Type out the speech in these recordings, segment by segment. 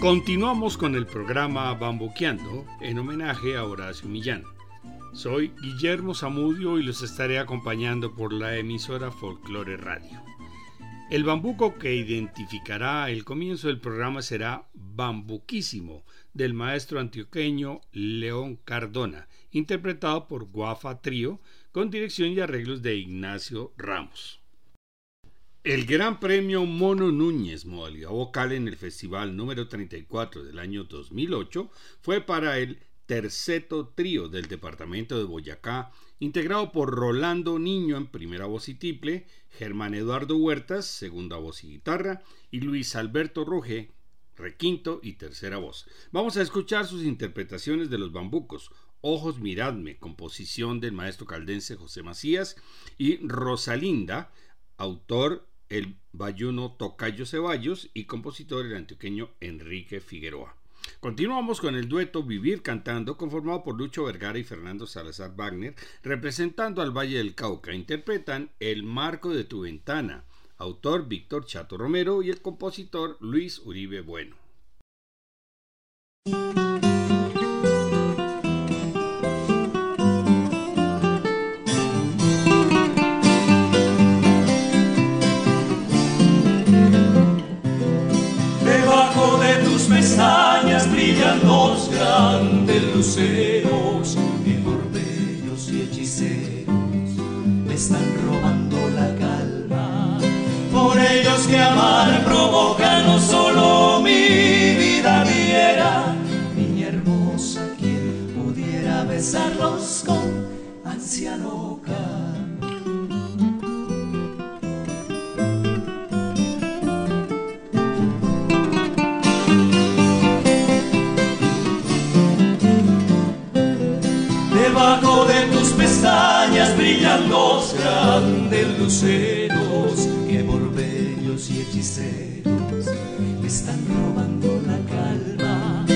Continuamos con el programa Bambuqueando en homenaje a Horacio Millán. Soy Guillermo Zamudio y los estaré acompañando por la emisora Folklore Radio. El bambuco que identificará el comienzo del programa será Bambuquísimo del maestro antioqueño León Cardona, interpretado por Guafa Trío con dirección y arreglos de Ignacio Ramos. El Gran Premio Mono Núñez, modalidad vocal en el festival número 34 del año 2008, fue para el terceto trío del departamento de Boyacá, integrado por Rolando Niño en primera voz y triple, Germán Eduardo Huertas, segunda voz y guitarra, y Luis Alberto Ruge, requinto y tercera voz. Vamos a escuchar sus interpretaciones de los bambucos, Ojos Miradme, composición del maestro caldense José Macías, y Rosalinda, autor el bayuno Tocayo Ceballos y compositor el antioqueño Enrique Figueroa. Continuamos con el dueto Vivir Cantando, conformado por Lucho Vergara y Fernando Salazar Wagner, representando al Valle del Cauca. Interpretan El Marco de tu Ventana, autor Víctor Chato Romero y el compositor Luis Uribe Bueno. Brillan dos grandes luceros y por bellos y hechiceros me están robando la calma. Por ellos que amar provoca no solo mi vida diera, niña hermosa, quien pudiera besarlos con ansia loca. Dos grandes luceros que por bellos y hechiceros están robando la calma.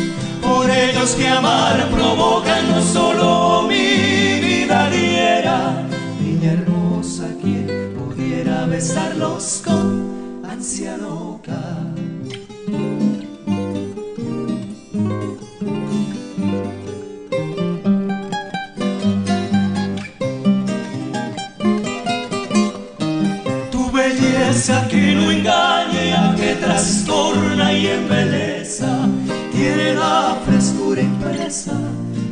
Por ellos que amar provocan no solo mi vida diera, niña hermosa quien pudiera besarlos con ansia loca. Trastorna y embeleza, tiene la frescura impresa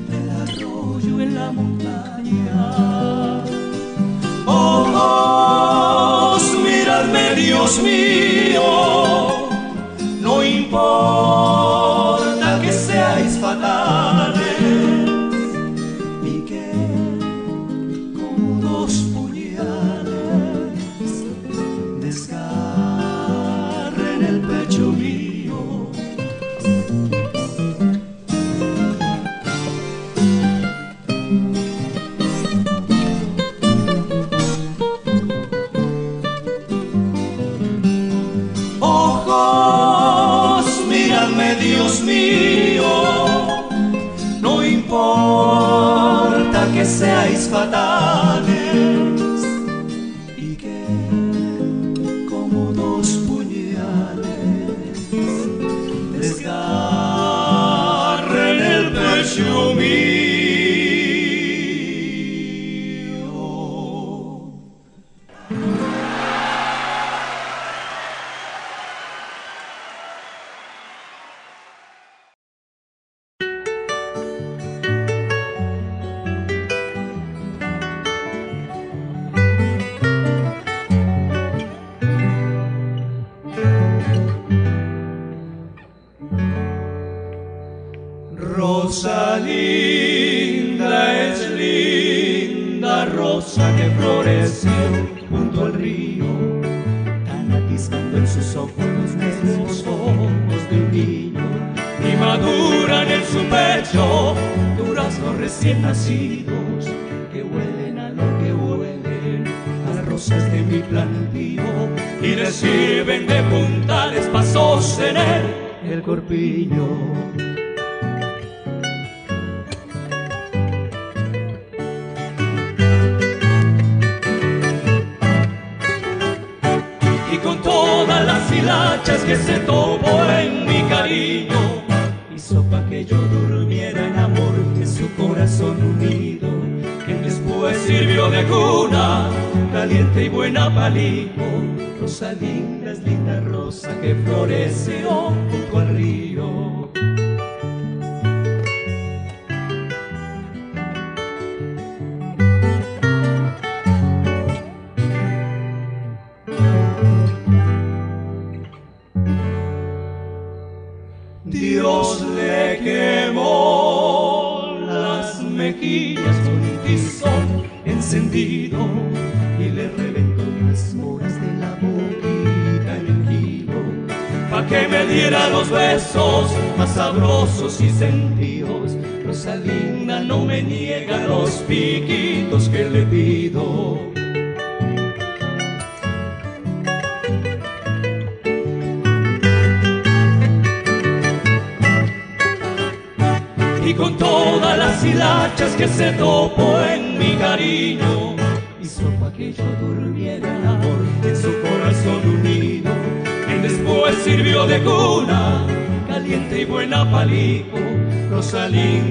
del arroyo en la montaña. Ojos, miradme, Dios mío, tomó en mi cariño, hizo pa' que yo durmiera en amor en su corazón unido, que después sirvió de cuna, caliente y buena palico rosa linda es linda rosa que floreció junto al río. Más sabrosos y sentidos. Rosalinda no me niega los piquitos que le pido. Rosa linda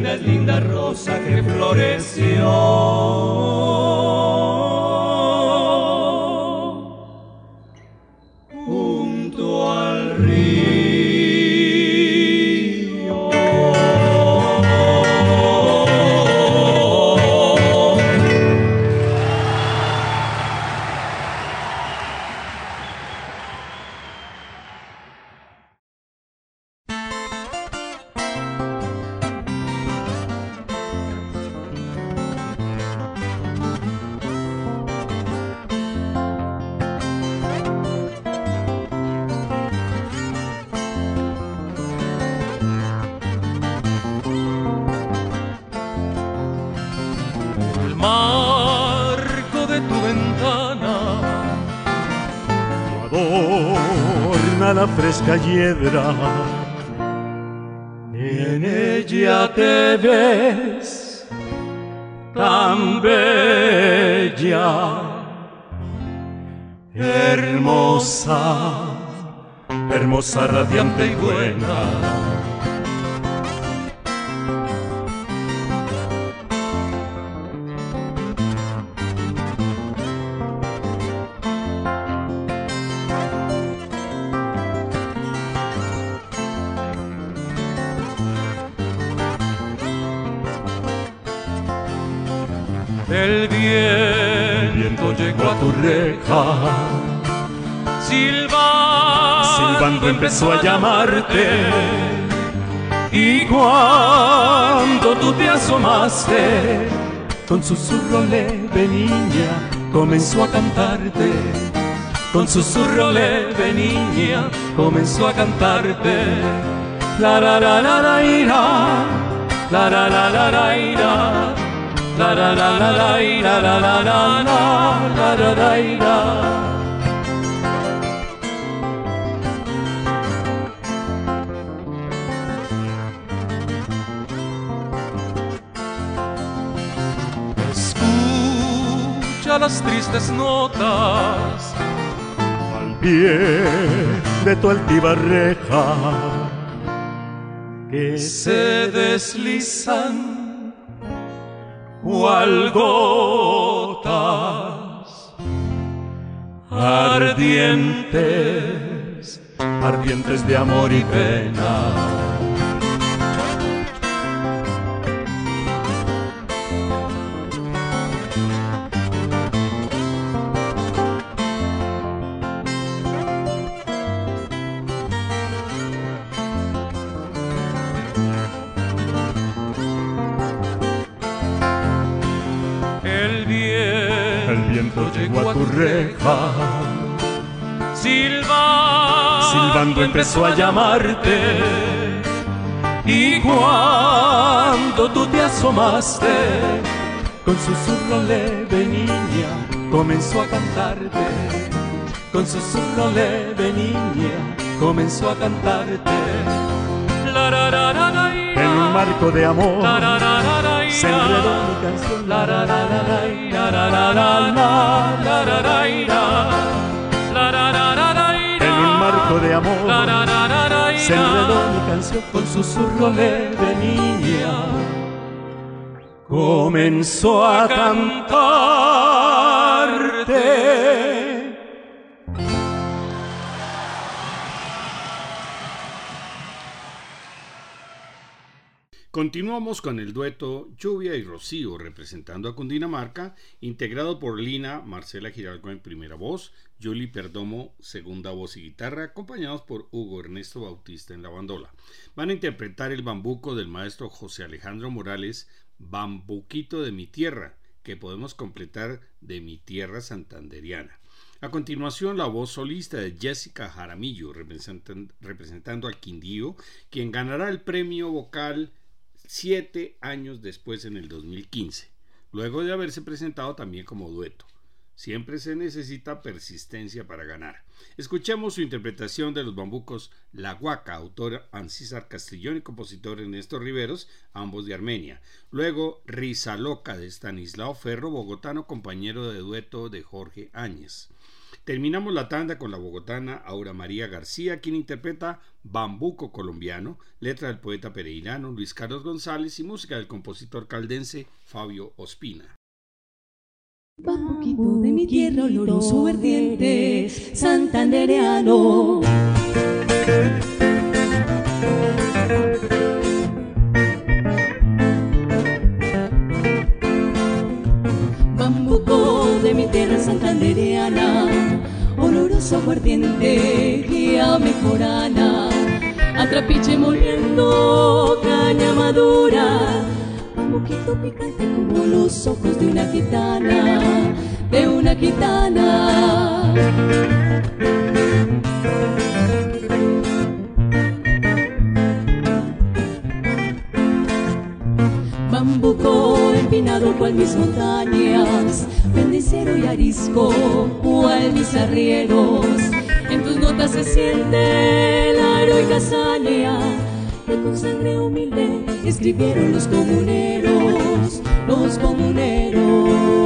hiedra. En ella te ves tan bella, hermosa, hermosa, radiante y buena. Empezó a llamarte y cuando tú te asomaste con susurro leve niña comenzó a cantarte con susurro leve niña comenzó a cantarte la la la la la ira la la la la la ira la la la la la ira la la la la la la la ira las tristes notas al pie de tu altiva reja que se deslizan cual gotas ardientes, ardientes de amor y pena. Empezó a llamarte. Y cuando tú te asomaste, con susurro leve niña, comenzó a cantarte. Con susurro leve niña, comenzó a cantarte. marco de amor se enredó mi canción. Se enredó mi canción con susurro leve niña. Comenzó a cantarte. Continuamos con el dueto Lluvia y Rocío representando a Cundinamarca, integrado por Lina Marcela Giralgo en primera voz, Julie Perdomo segunda voz y guitarra, acompañados por Hugo Ernesto Bautista en la bandola. Van a interpretar el bambuco del maestro José Alejandro Morales, Bambuquito de mi tierra, que podemos completar de mi tierra santanderiana. A continuación, la voz solista de Jessica Jaramillo, representando al Quindío, quien ganará el premio vocal siete años después en el 2015, luego de haberse presentado también como dueto. Siempre se necesita persistencia para ganar. Escuchemos su interpretación de los bambucos La Guaca, autor Ancísar Castellón y compositor Ernesto Riveros, ambos de Armenia. Luego Risa Loca de Stanislao Ferro, bogotano, compañero de dueto de Jorge Áñez. Terminamos la tanda con la bogotana Aura María García, quien interpreta Bambuco colombiano, letra del poeta pereirano Luis Carlos González y música del compositor caldense Fabio Ospina. Bambuquito de mi tierra, oloroso verdiente, santandereano. Oloroso aguardiente, guía mejorana, atrapiche moliendo caña madura, un poquito picante como los ojos de una gitana, de una gitana. Bambuco empinado cual mis montañas, bendicero y arisco cual mis arrieros. En tus notas se siente la heroica hazaña que con sangre humilde escribieron los comuneros, los comuneros.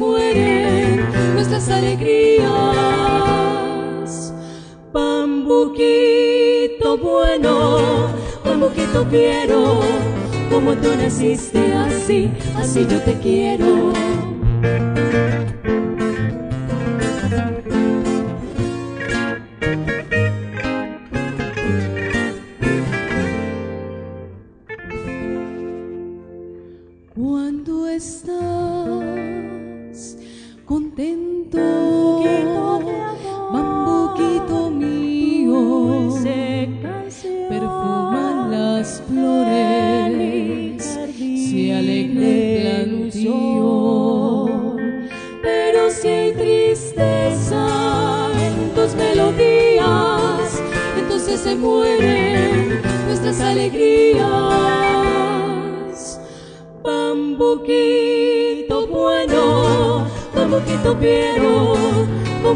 Mueren nuestras alegrías. Bambuquito bueno, bambuquito quiero, como tú naciste así, así yo te quiero.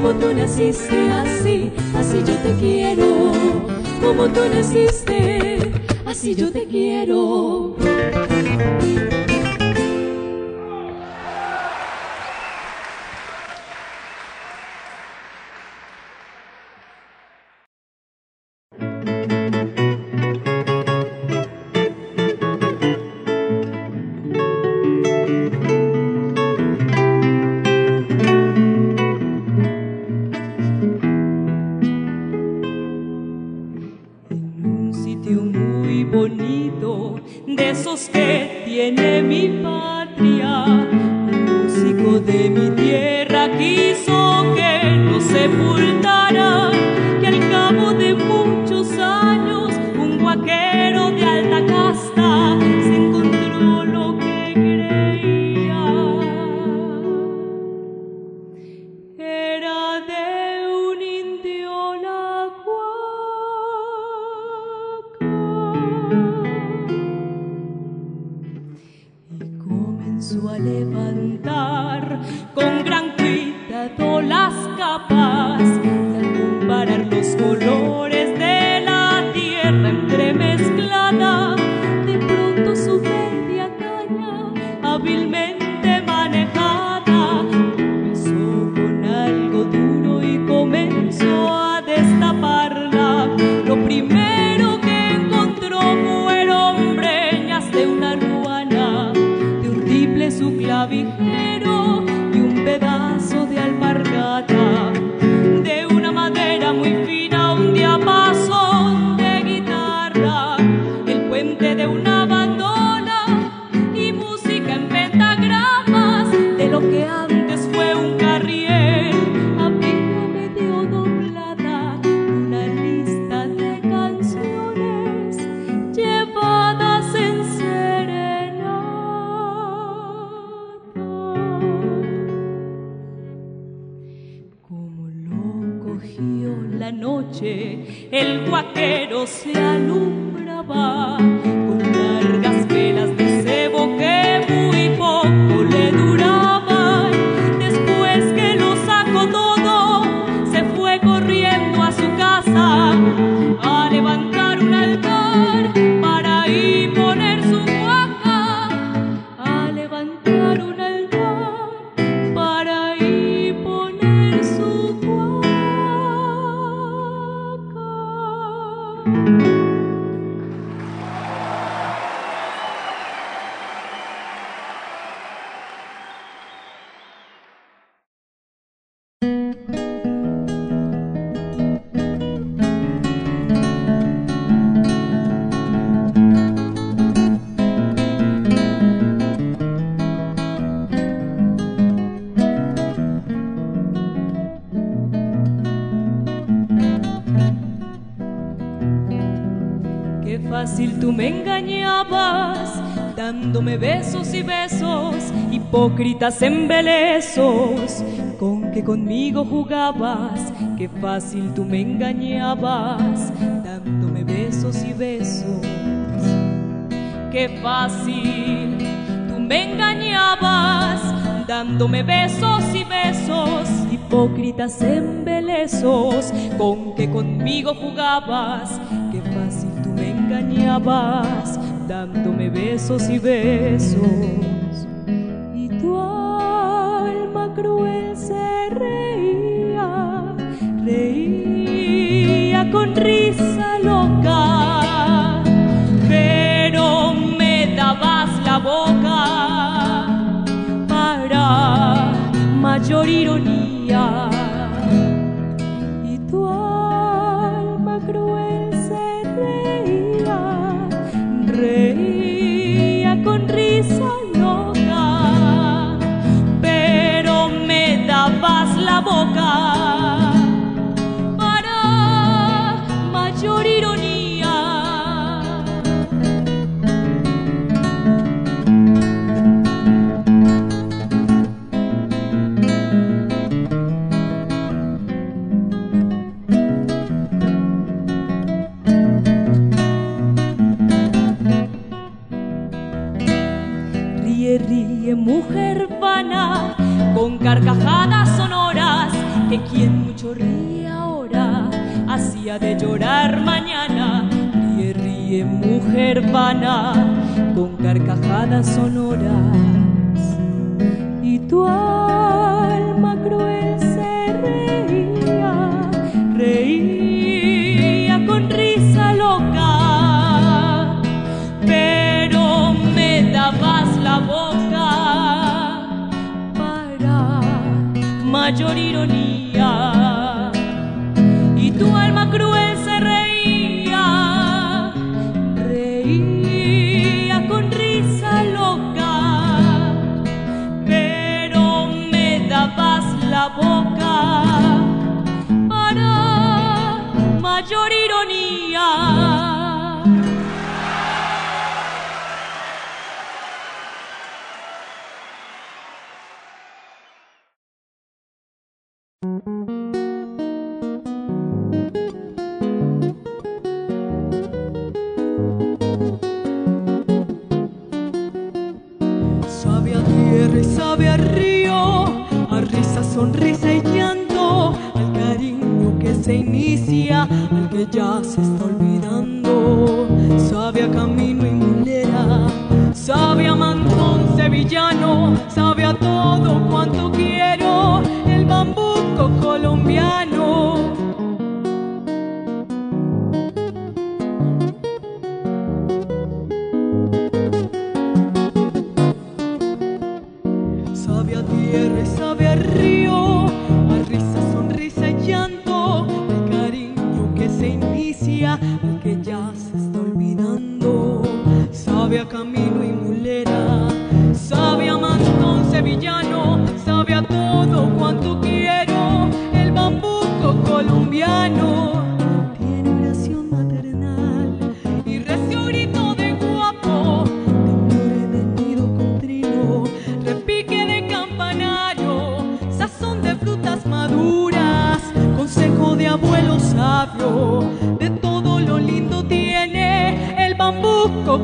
como tú naciste así, así yo te quiero, como tú naciste, así yo te quiero. hipócritas embelezos con que conmigo jugabas, que fácil tú me engañabas, dándome besos y besos. Qué fácil tú me engañabas, dándome besos y besos, hipócritas embelezos con que conmigo jugabas, qué fácil tú me engañabas, dándome besos y besos. con risa loca, pero me dabas la boca para mayor ironía. carcajadas sonoras de quien mucho ríe ahora, hacía de llorar mañana. Ríe, ríe, mujer vana, con carcajadas sonoras. Y tú mayor ironía.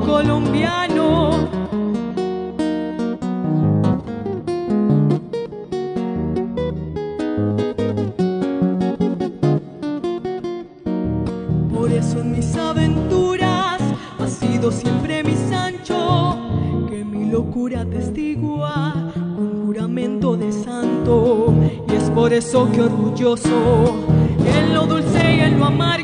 Colombiano. Por eso en mis aventuras ha sido siempre mi Sancho, que mi locura testigua con juramento de santo. Y es por eso que orgulloso, en lo dulce y en lo amargo,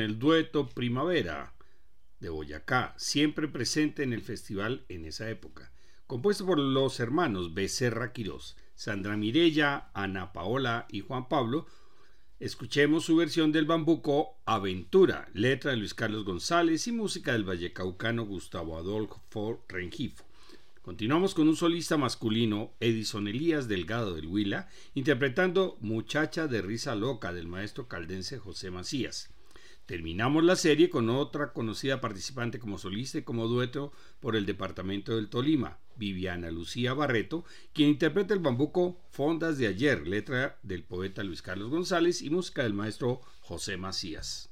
el dueto Primavera de Boyacá, siempre presente en el festival en esa época, compuesto por los hermanos Becerra Quirós, Sandra Mirella, Ana Paola y Juan Pablo. Escuchemos su versión del bambuco Aventura, letra de Luis Carlos González y música del vallecaucano Gustavo Adolfo Rengifo. Continuamos con un solista masculino, Edison Elías Delgado del Huila, interpretando Muchacha de risa loca del maestro caldense José Macías. Terminamos la serie con otra conocida participante como solista y como dueto por el departamento del Tolima, Viviana Lucía Barreto, quien interpreta el bambuco Fondas de ayer, letra del poeta Luis Carlos González y música del maestro José Macías.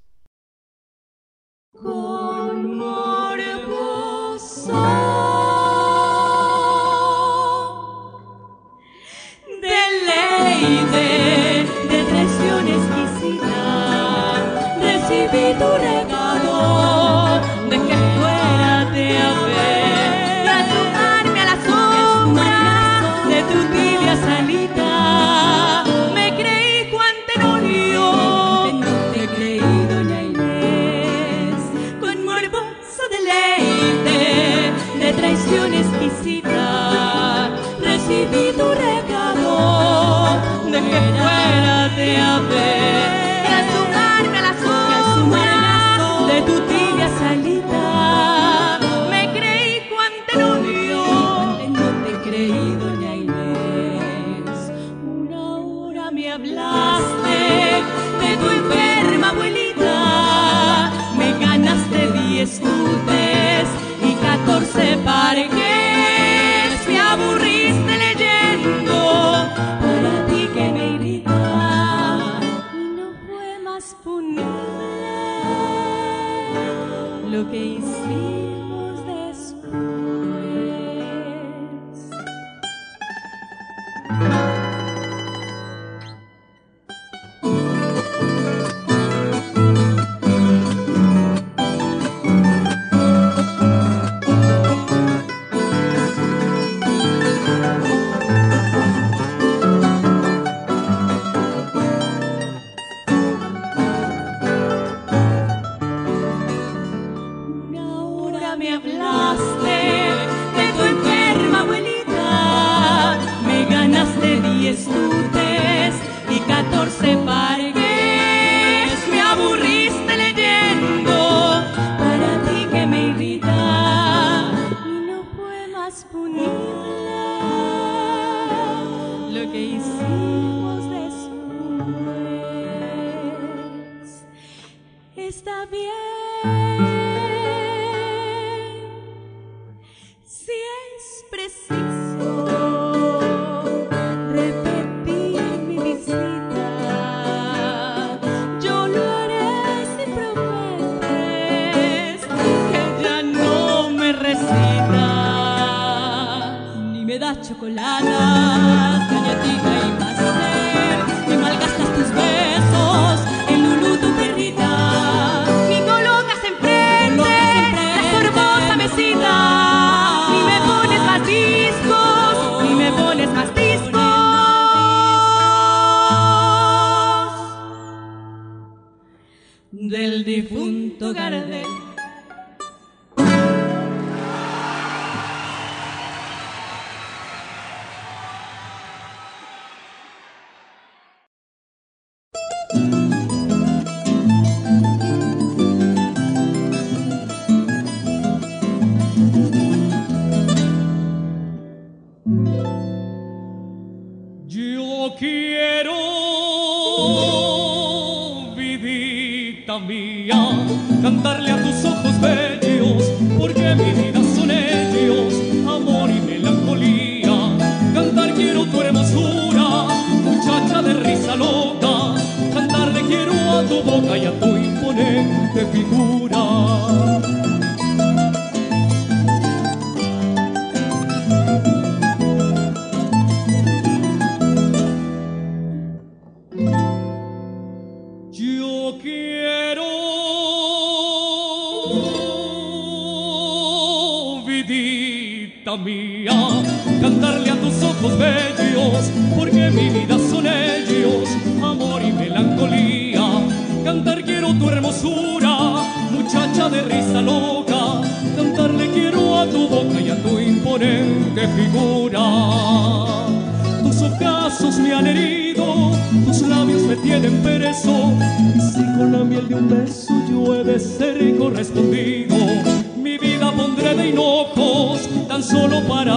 Recibí tu regalo de que fuera de haber separe que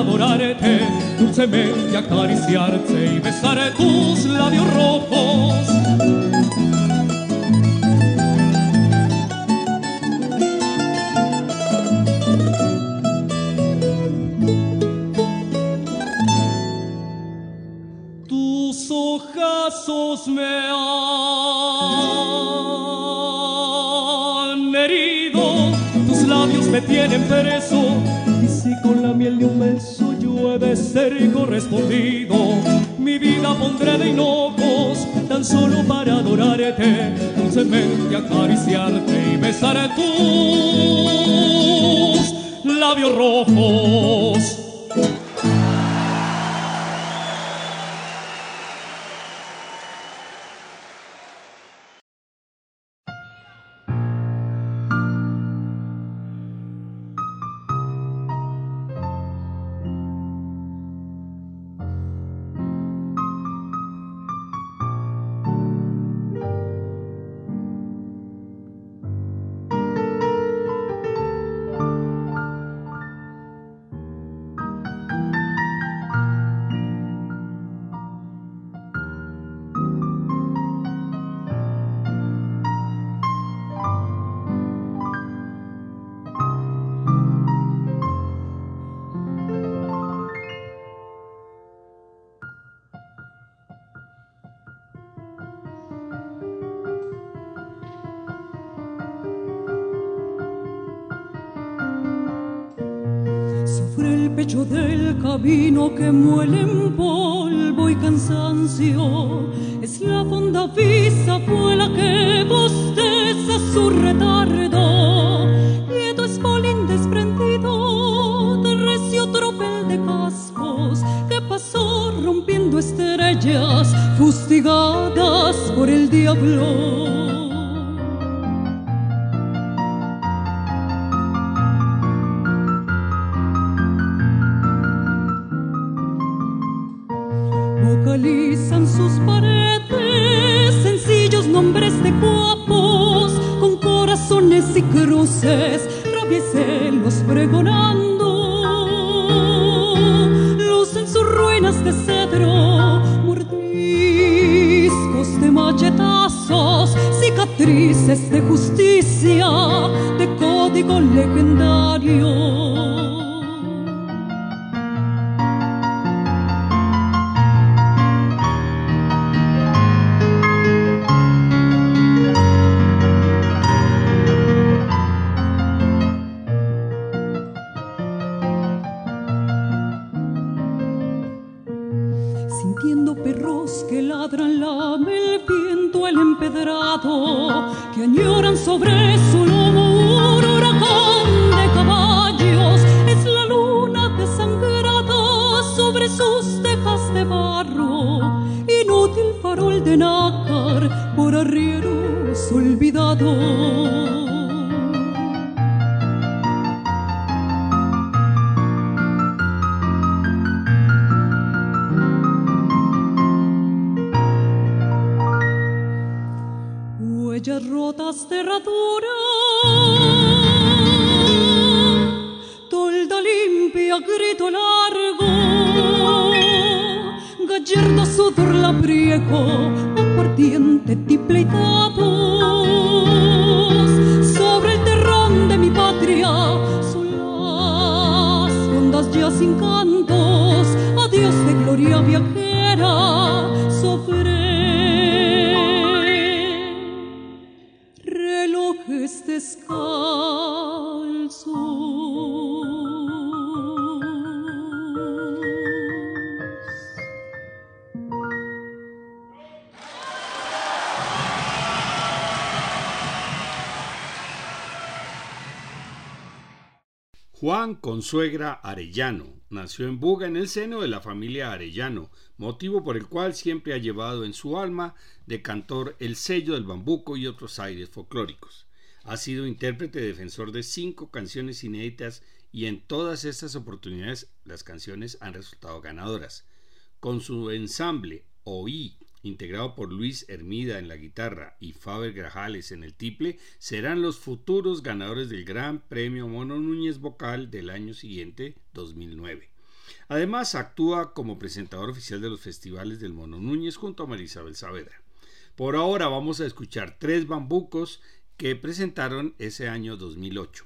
enamorarte, dulcemente acariciarte y besar tus labios rojos. Tus ojazos me han herido, tus labios me tienen preso debe ser correspondido. Mi vida pondré de hinojos tan solo para adorarte, dulcemente acariciarte y besar tus labios rojos. sufre el pecho del camino que muele en polvo y cansancio. Es la fonda visa fue la que bosteza su retardo. Quieto es polín desprendido de recio tropel de cascos que pasó rompiendo estrellas fustigadas por el diablo. Rotas de herradura, tolda limpia, grito largo, gallardo sudor labriego, aguardiente, tiple y sobre el terrón de mi patria, son las ondas ya sin cantos, adiós de gloria viajera, Juan Consuegra Arellano nació en Buga en el seno de la familia Arellano, motivo por el cual siempre ha llevado en su alma de cantor el sello del bambuco y otros aires folclóricos. Ha sido intérprete defensor de cinco canciones inéditas y en todas estas oportunidades las canciones han resultado ganadoras. Con su ensamble Oí integrado por Luis Hermida en la guitarra y Faber Grajales en el tiple, serán los futuros ganadores del Gran Premio Mono Núñez Vocal del año siguiente, 2009. Además, actúa como presentador oficial de los festivales del Mono Núñez junto a Marisabel Saavedra. Por ahora vamos a escuchar tres bambucos que presentaron ese año 2008.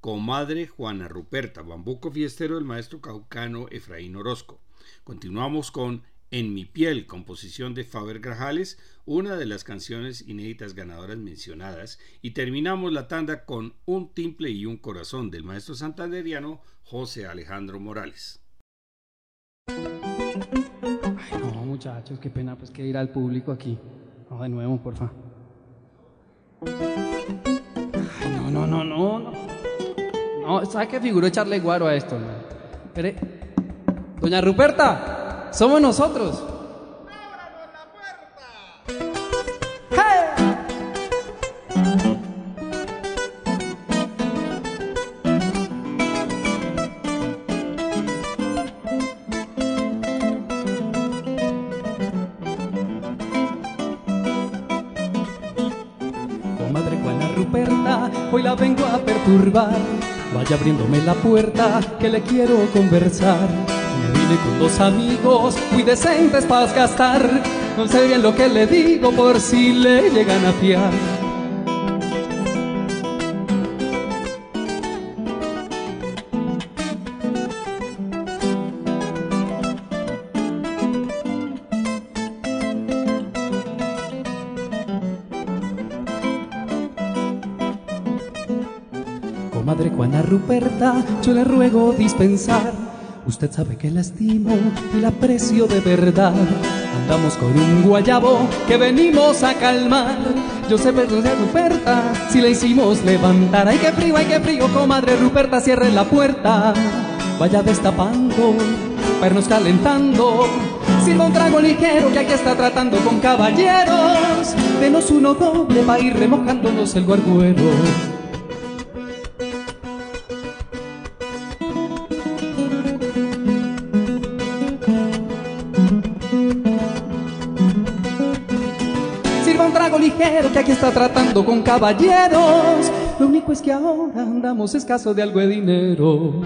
Comadre Juana Ruperta, bambuco fiestero del maestro caucano Efraín Orozco. Continuamos con en mi piel, composición de Faber Grajales, una de las canciones inéditas ganadoras mencionadas, y terminamos la tanda con Un timple y un corazón del maestro santanderiano José Alejandro Morales. Ay, no, muchachos, qué pena pues que ir al público aquí. No, de nuevo, porfa. Ay, no, no, no, no, no. No, ¿sabe qué figuró echarle guaro a esto? Doña Ruperta. Somos nosotros. Hoy la vengo a perturbar. Vaya abriéndome la puerta que le quiero conversar con dos amigos muy decentes para gastar. No sé bien lo que le digo por si le llegan a fiar. Comadre Juana Ruperta, yo le ruego dispensar Usted sabe que la estimo y la aprecio de verdad. Andamos con un guayabo que venimos a calmar. Yo sé perdón de Ruperta si le hicimos levantar. Ay, qué frío, ay, qué frío, comadre Ruperta, cierre la puerta. Vaya destapando, pernos calentando. Sirva un trago ligero que aquí está tratando con caballeros. Denos uno doble para ir remojándonos el guarguero. Que aquí está tratando con caballeros. Lo único es que ahora andamos escaso de algo de dinero.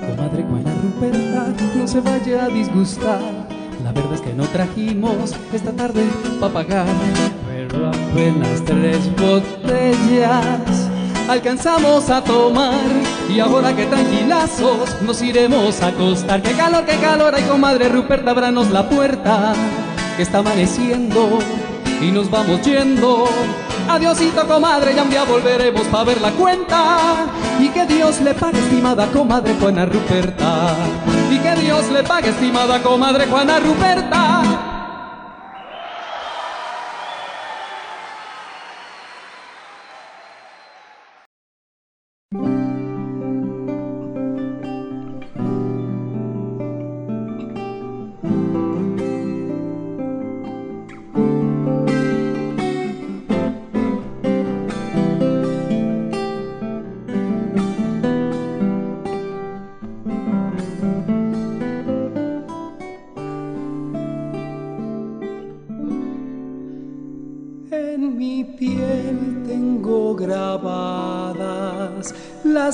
Comadre Juana Ruperta, no se vaya a disgustar no trajimos esta tarde para pagar, pero apenas tres botellas alcanzamos a tomar y ahora que tranquilazos nos iremos a acostar. Qué calor, qué calor, ay comadre Rupert, abranos la puerta que está amaneciendo y nos vamos yendo. Adiosito comadre, ya un día volveremos para ver la cuenta y que Dios le pague estimada comadre Juana Ruperta y que Dios le pague, estimada comadre Juana Ruperta.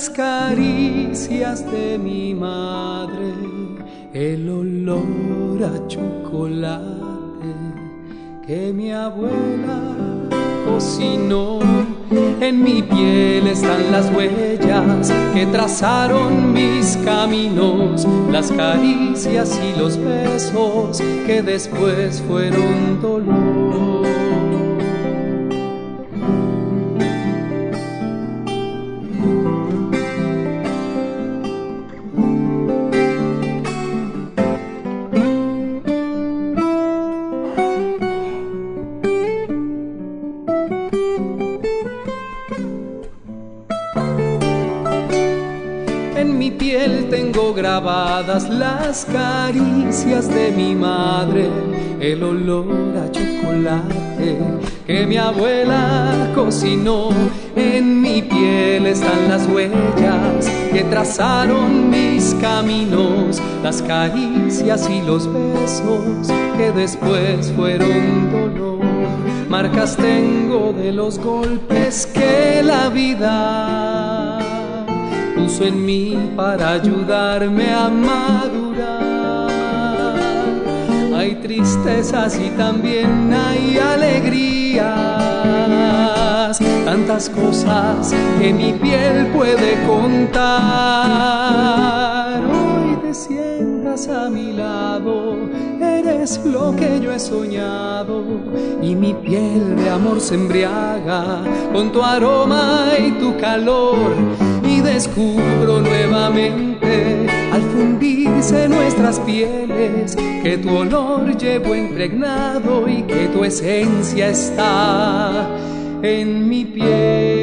Las caricias de mi madre, el olor a chocolate que mi abuela cocinó. En mi piel están las huellas que trazaron mis caminos, las caricias y los besos que después fueron dolor. El olor a chocolate que mi abuela cocinó. En mi piel están las huellas que trazaron mis caminos, las caricias y los besos que después fueron dolor. Marcas tengo de los golpes que la vida puso en mí para ayudarme a madurar. Hay tristezas y también hay alegrías, tantas cosas que mi piel puede contar. Hoy te sientas a mi lado, eres lo que yo he soñado. Y mi piel de amor se embriaga con tu aroma y tu calor. Y descubro nuevamente al fundirse nuestras pieles que tu olor llevo impregnado y que tu esencia está en mi piel.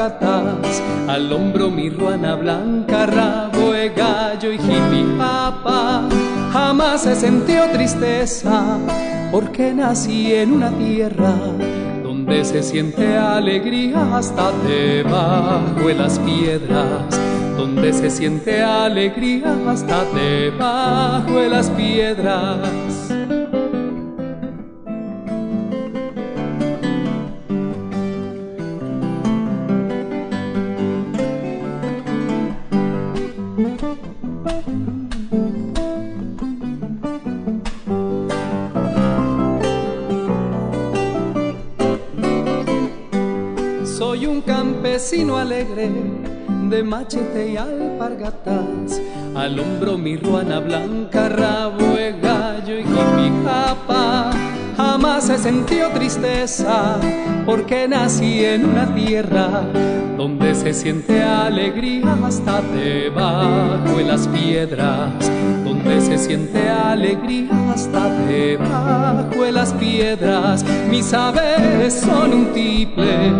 Al hombro mi ruana blanca, rabo de gallo y papa Jamás he sentido tristeza porque nací en una tierra donde se siente alegría hasta debajo de las piedras. Donde se siente alegría hasta debajo de las piedras. Alegre de machete y alpargatas, al hombro mi ruana blanca, rabo de gallo y jipijapa. Jamás he sentido tristeza porque nací en una tierra donde se siente alegría hasta debajo de las piedras, siente alegría hasta debajo de las piedras. Mis saberes son un tiple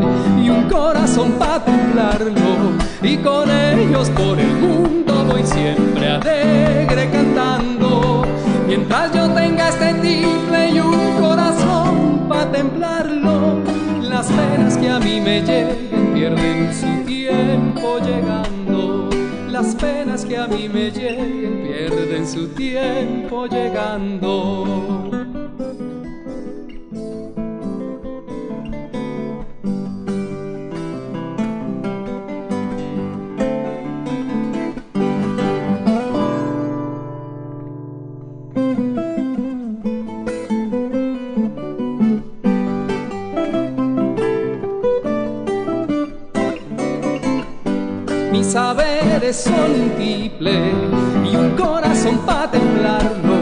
y un corazón para templarlo, y con ellos por el mundo voy siempre alegre cantando. Mientras yo tenga este tiple y un corazón para templarlo, las penas que a mí me lleguen pierden su tiempo llegando. Las penas que a mí me lleguen pierden su tiempo llegando. Saberes son un tiple y un corazón para templarlo.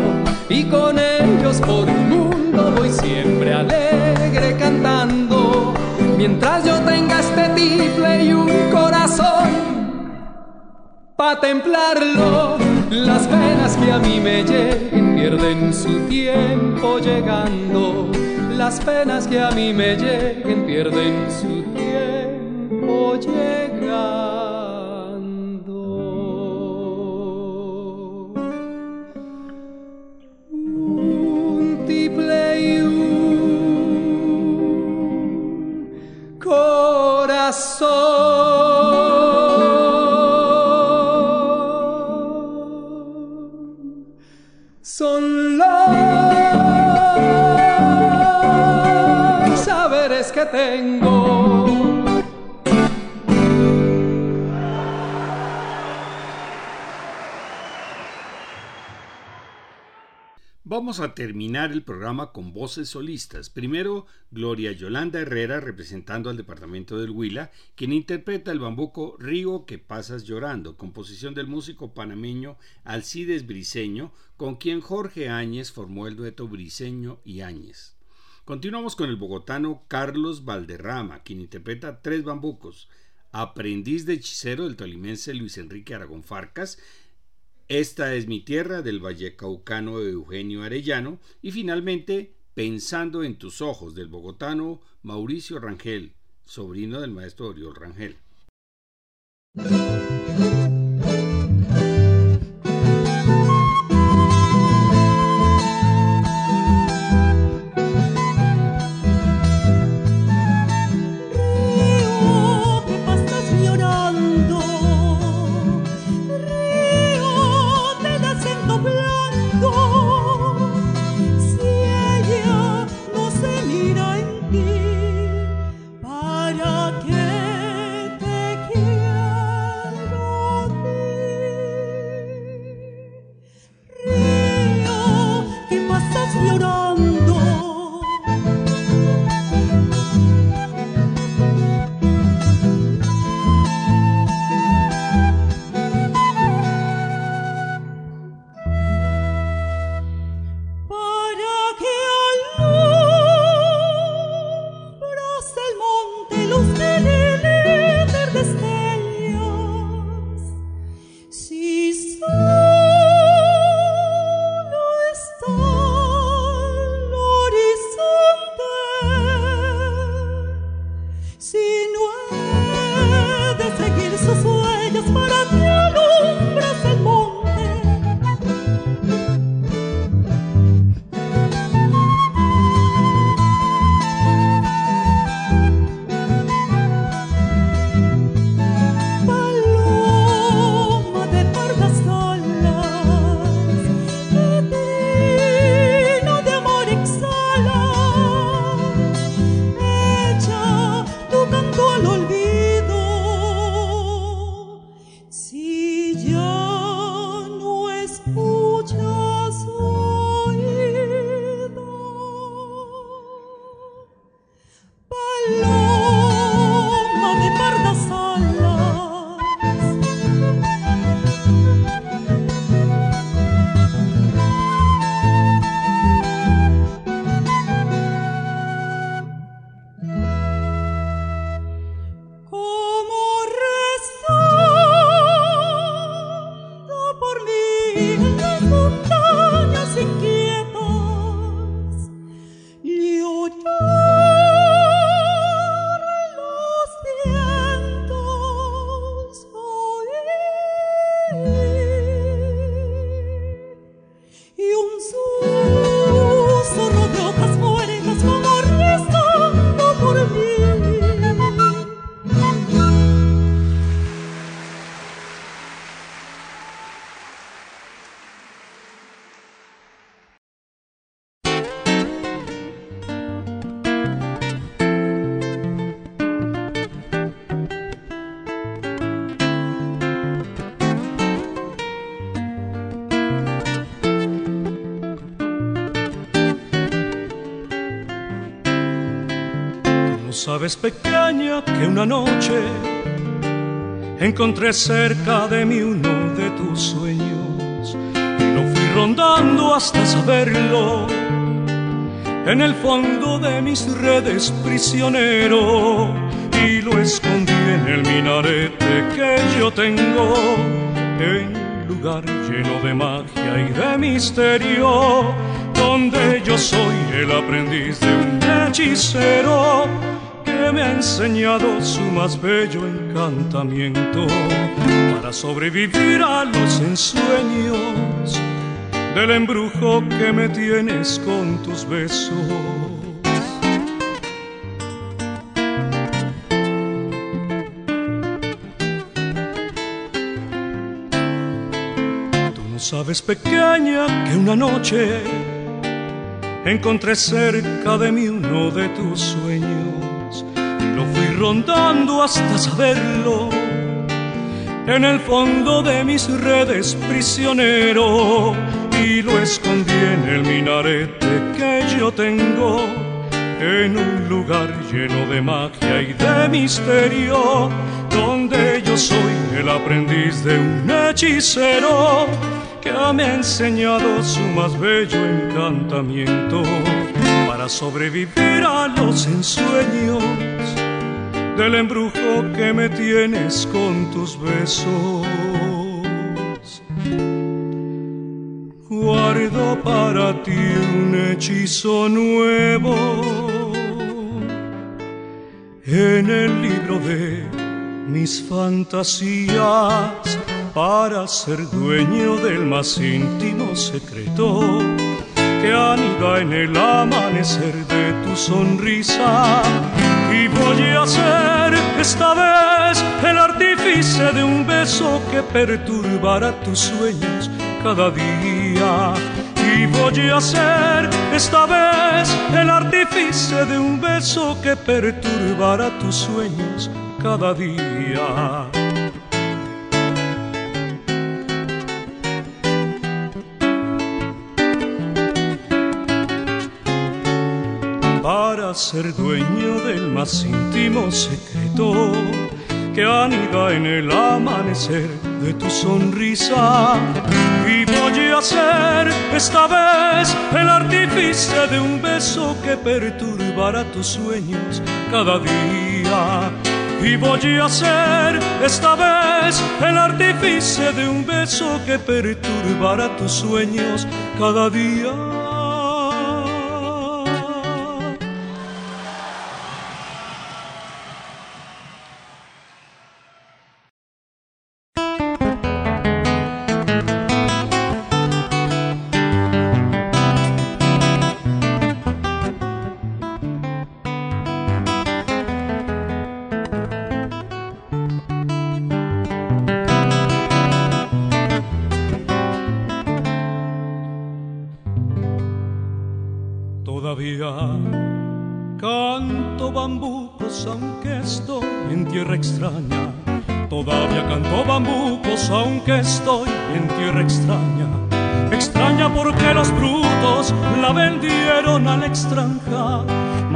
Y con ellos por el mundo voy siempre alegre cantando. Mientras yo tenga este tiple y un corazón pa' templarlo. Las penas que a mí me lleguen pierden su tiempo llegando. Las penas que a mí me lleguen pierden su Vamos a terminar el programa con voces solistas. Primero, Gloria Yolanda Herrera representando al departamento del Huila, quien interpreta el bambuco Río que pasas llorando, composición del músico panameño Alcides Briseño, con quien Jorge Áñez formó el dueto Briseño y Áñez. Continuamos con el bogotano Carlos Valderrama, quien interpreta tres bambucos, aprendiz de hechicero del tolimense Luis Enrique Aragón Farcas, esta es mi tierra del Vallecaucano de Eugenio Arellano y finalmente Pensando en tus ojos del bogotano Mauricio Rangel, sobrino del maestro Oriol Rangel. Sabes pequeña que una noche encontré cerca de mí uno de tus sueños y lo fui rondando hasta saberlo. En el fondo de mis redes prisionero y lo escondí en el minarete que yo tengo en lugar lleno de magia y de misterio donde yo soy el aprendiz de un hechicero me ha enseñado su más bello encantamiento para sobrevivir a los ensueños del embrujo que me tienes con tus besos. Tú no sabes pequeña que una noche encontré cerca de mí uno de tus sueños lo fui rondando hasta saberlo. En el fondo de mis redes prisionero. Y lo escondí en el minarete que yo tengo. En un lugar lleno de magia y de misterio. Donde yo soy el aprendiz de un hechicero. Que me ha enseñado su más bello encantamiento para sobrevivir a los ensueños del embrujo que me tienes con tus besos. Guardo para ti un hechizo nuevo en el libro de mis fantasías para ser dueño del más íntimo secreto que anida en el amanecer de tu sonrisa. Y voy a ser esta vez el artífice de un beso que perturbará tus sueños cada día. Y voy a ser esta vez el artífice de un beso que perturbará tus sueños cada día. Ser dueño del más íntimo secreto que anida en el amanecer de tu sonrisa. Y voy a ser esta vez el artífice de un beso que perturbará tus sueños cada día. Y voy a ser esta vez el artífice de un beso que perturbará tus sueños cada día.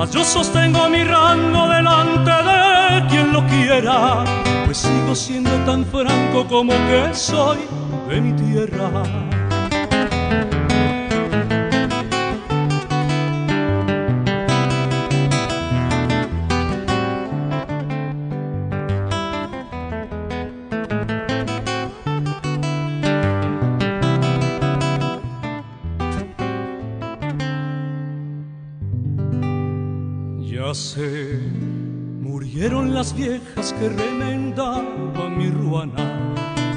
Mas yo sostengo mi rango delante de quien lo quiera. Pues sigo siendo tan franco como que soy de mi tierra. Las viejas que remendaban mi ruana.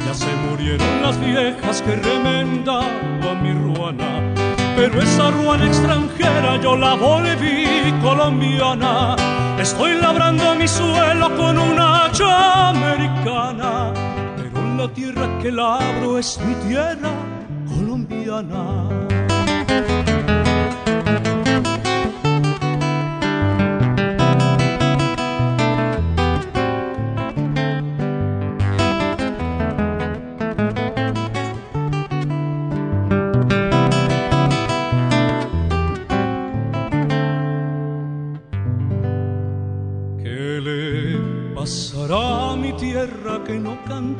Ya se murieron las viejas que remendaban mi ruana. Pero esa ruana extranjera yo la volví colombiana. Estoy labrando mi suelo con una hacha americana. Pero la tierra que labro es mi tierra colombiana.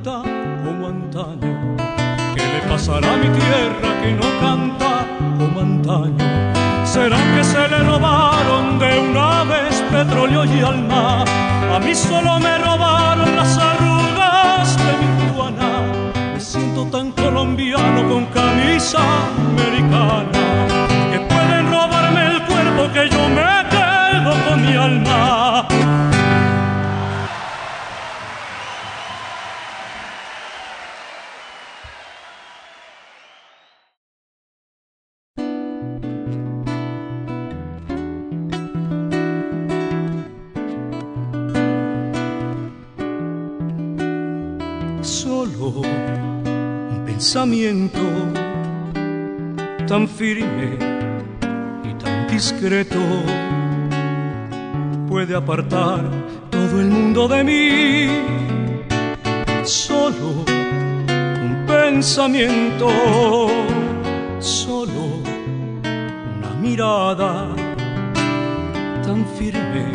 Canta pensamiento tan firme y tan discreto puede apartar todo el mundo de mí. Solo un pensamiento, solo una mirada tan firme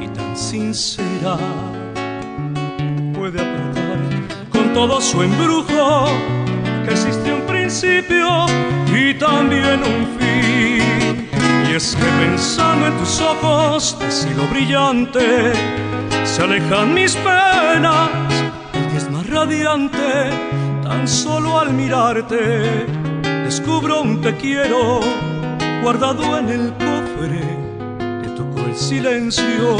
y tan sincera puede apartar con todo su embrujo que existe un principio y también un fin. Y es que pensando en tus ojos de cielo brillante, se alejan mis penas, el que es más radiante, tan solo al mirarte, descubro un te quiero guardado en el cofre, te tocó el silencio.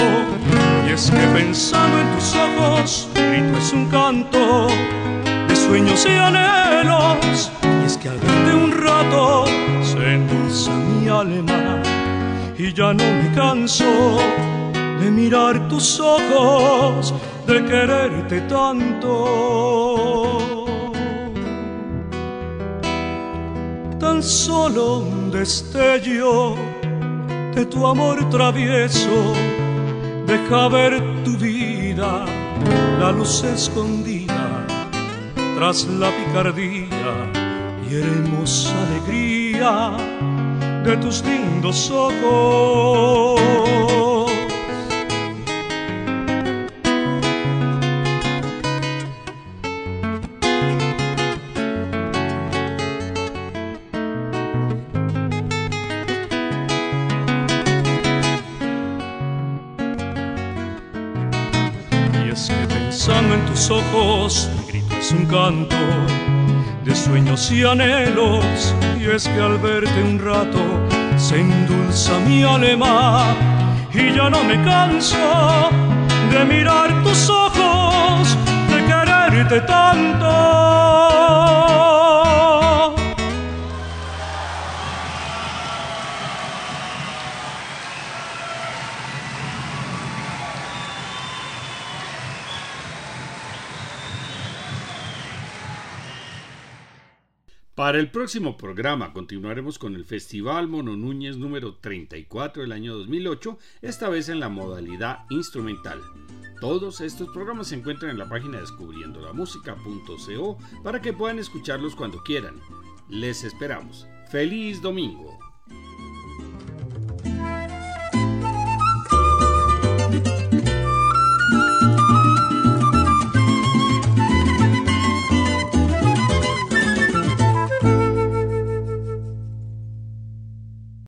Y es que pensando en tus ojos, grito es un canto sueños y anhelos. Y es que al verte un rato se endulza mi alma y ya no me canso de mirar tus ojos, de quererte tanto. Tan solo un destello de tu amor travieso deja ver tu vida, la luz escondida tras la picardía y hermosa alegría de tus lindos ojos. Y es que pensando en tus ojos un canto de sueños y anhelos y es que al verte un rato se endulza mi alma y ya no me canso de mirar tus ojos, de quererte tanto. Para el próximo programa continuaremos con el Festival Mono Núñez número 34 del año 2008, esta vez en la modalidad instrumental. Todos estos programas se encuentran en la página descubriendolamusica.co para que puedan escucharlos cuando quieran. Les esperamos. ¡Feliz domingo!